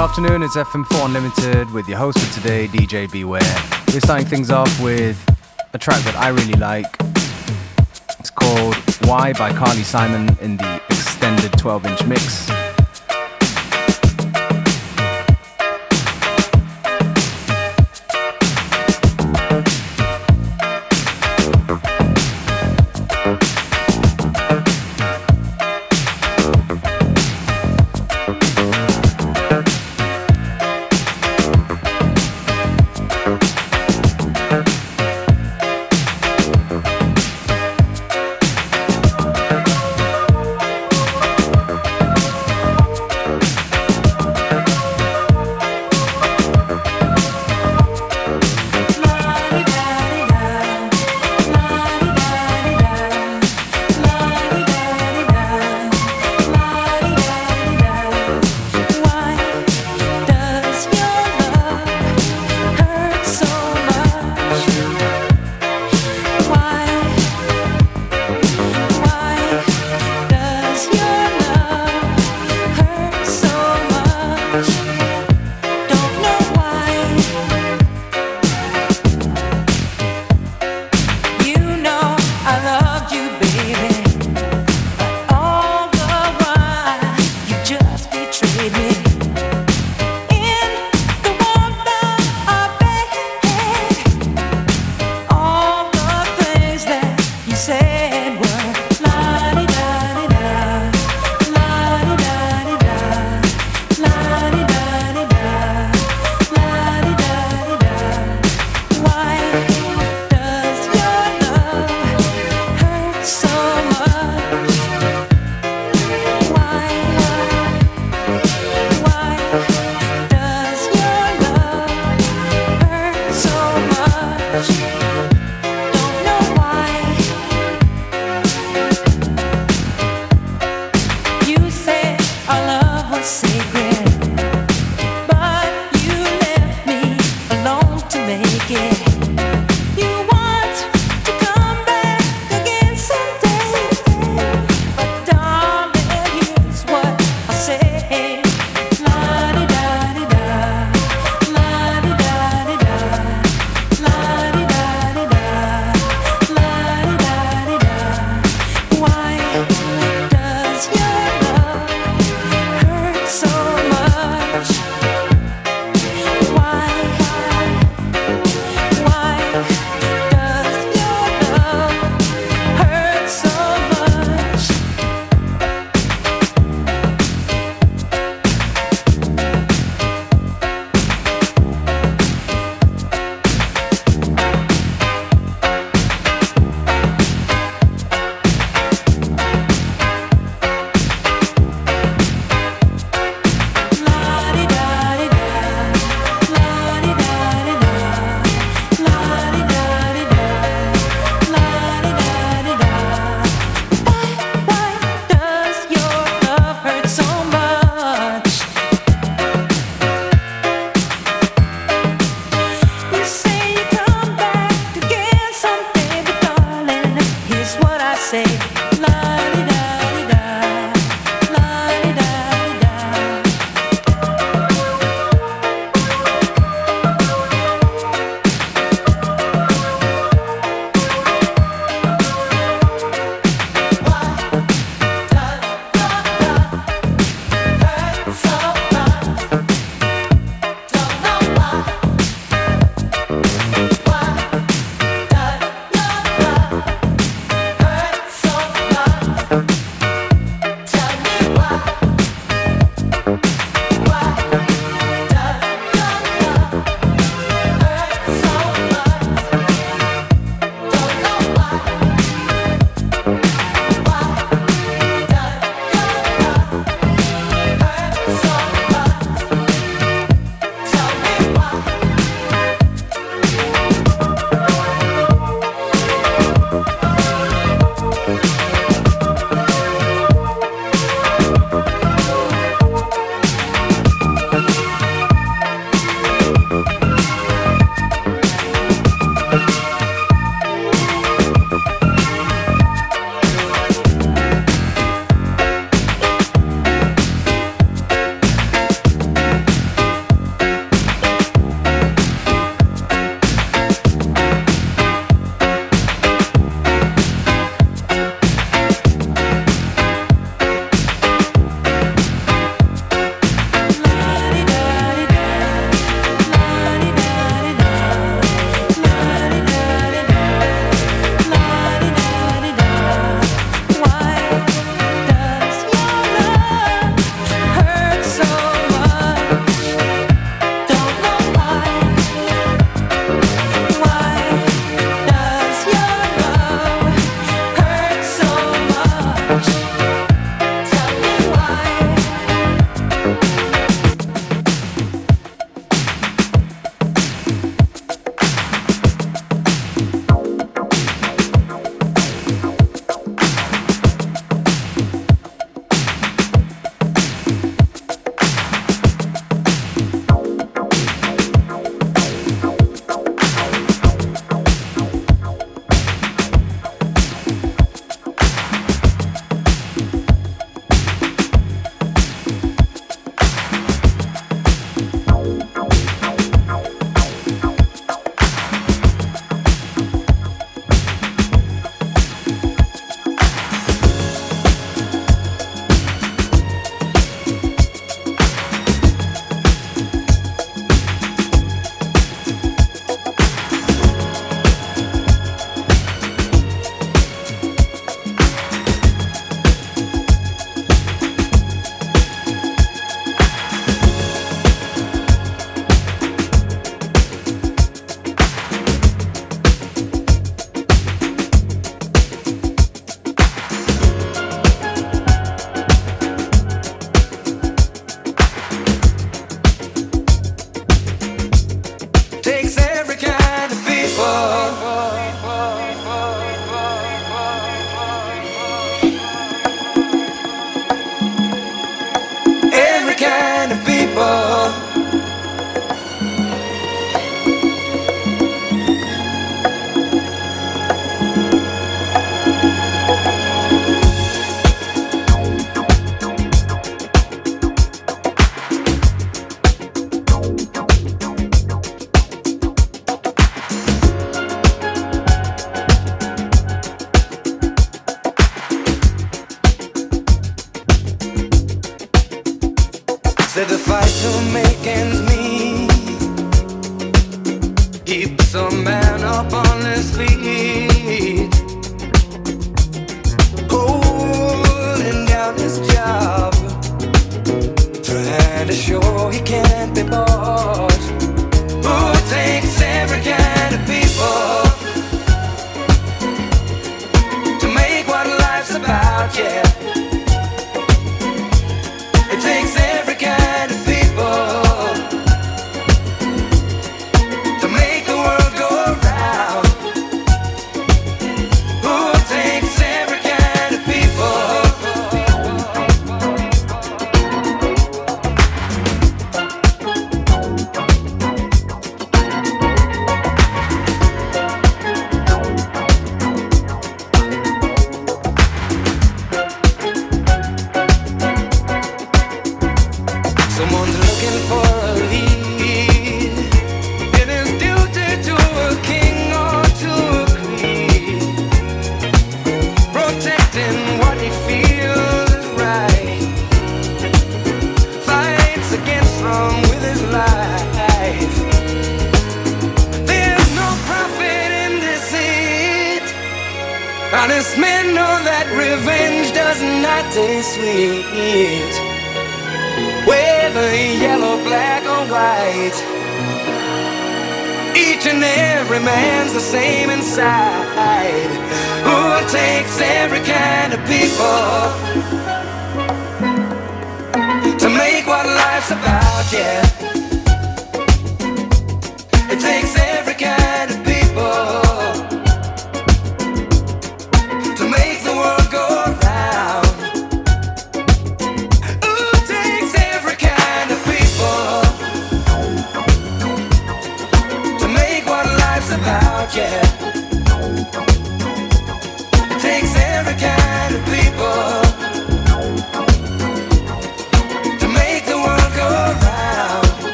afternoon, it's FM4 Unlimited with your host for today, DJ Beware. We're starting things off with a track that I really like. It's called Why by Carly Simon in the extended 12 inch mix.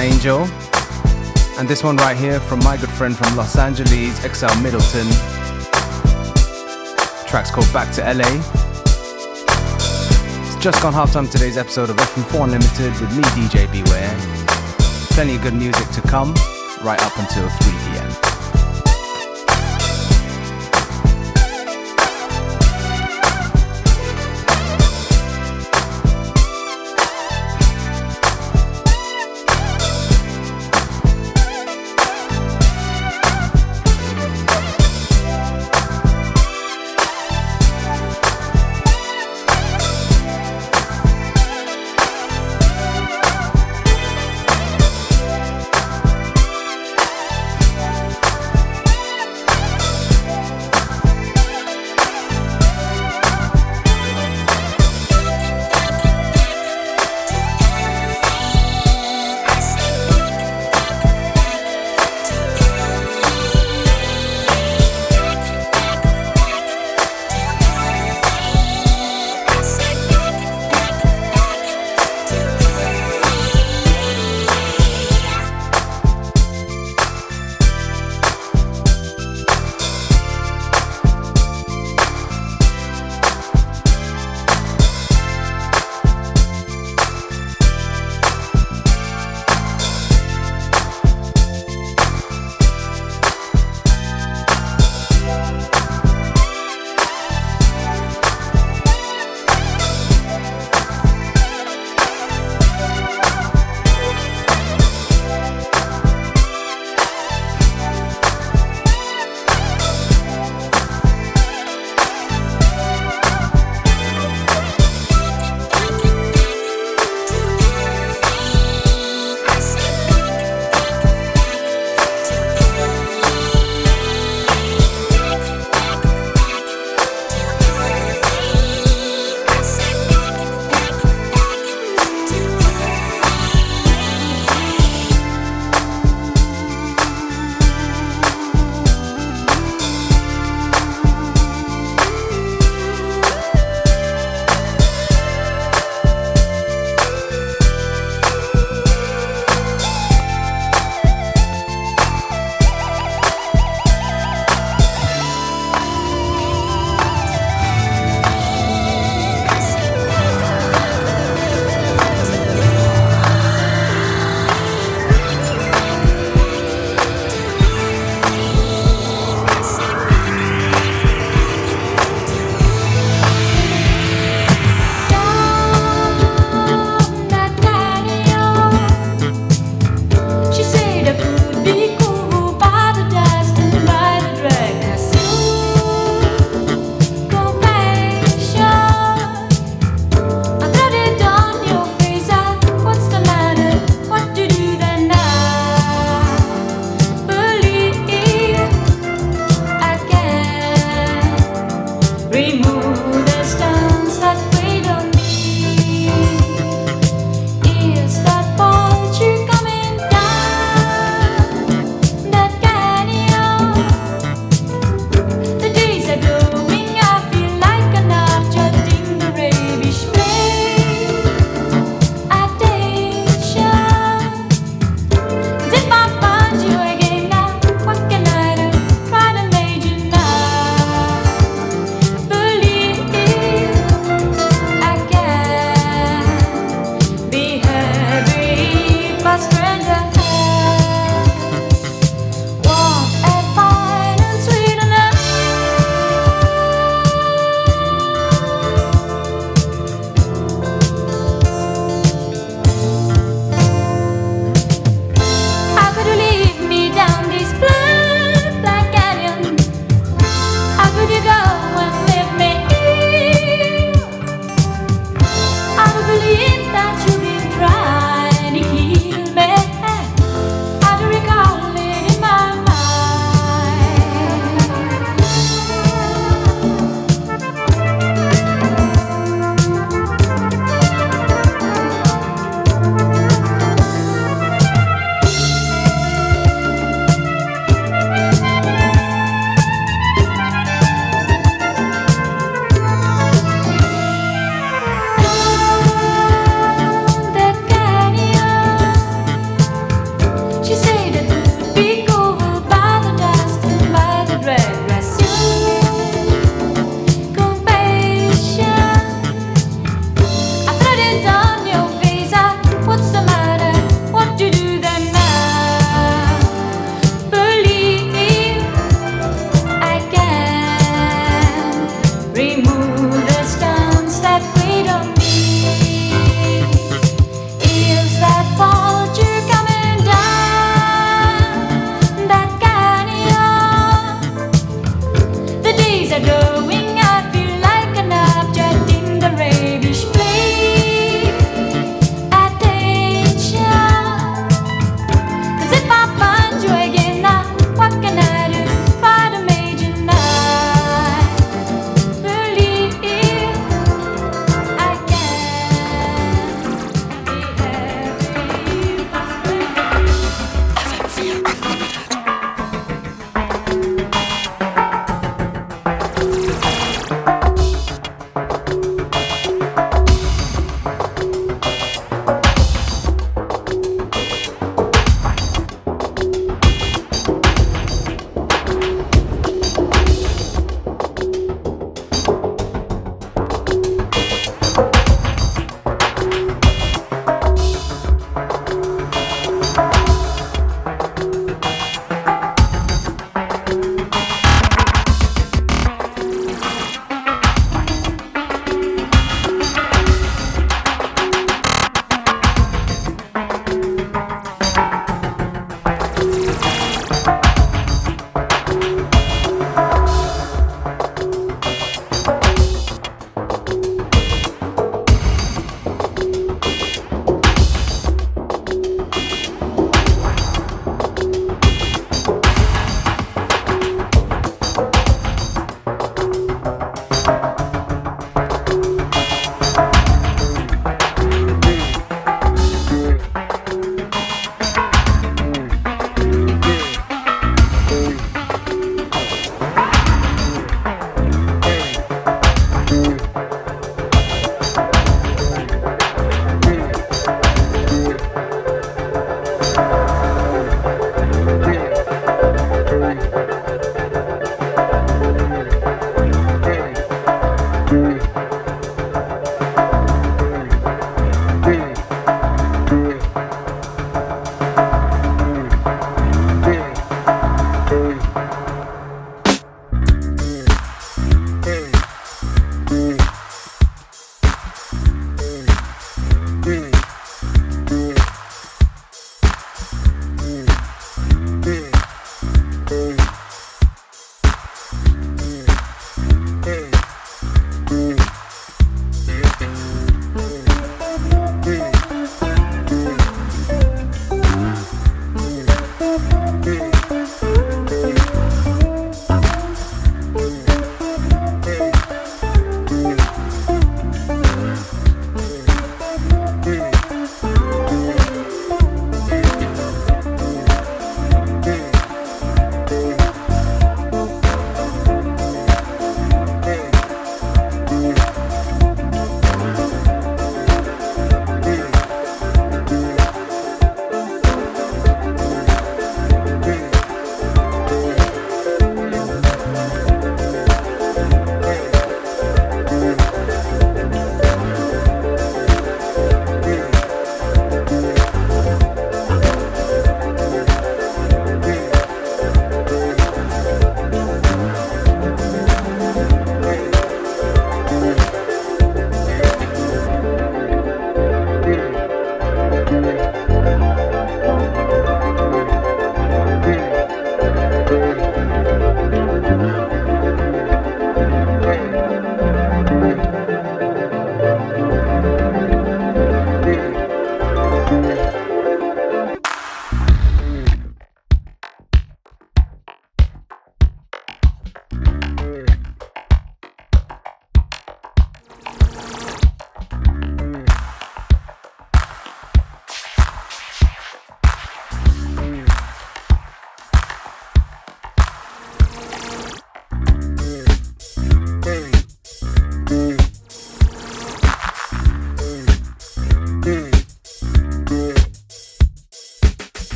Angel. And this one right here from my good friend from Los Angeles, XL Middleton. The track's called Back to LA. It's just gone half time today's episode of FM4 Unlimited with me, DJ Beware. Plenty of good music to come right up until 3 p.m.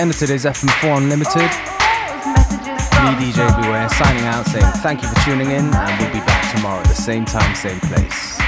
end of today's FM4 Unlimited. Me, DJ Beware, signing out saying thank you for tuning in, and we'll be back tomorrow at the same time, same place.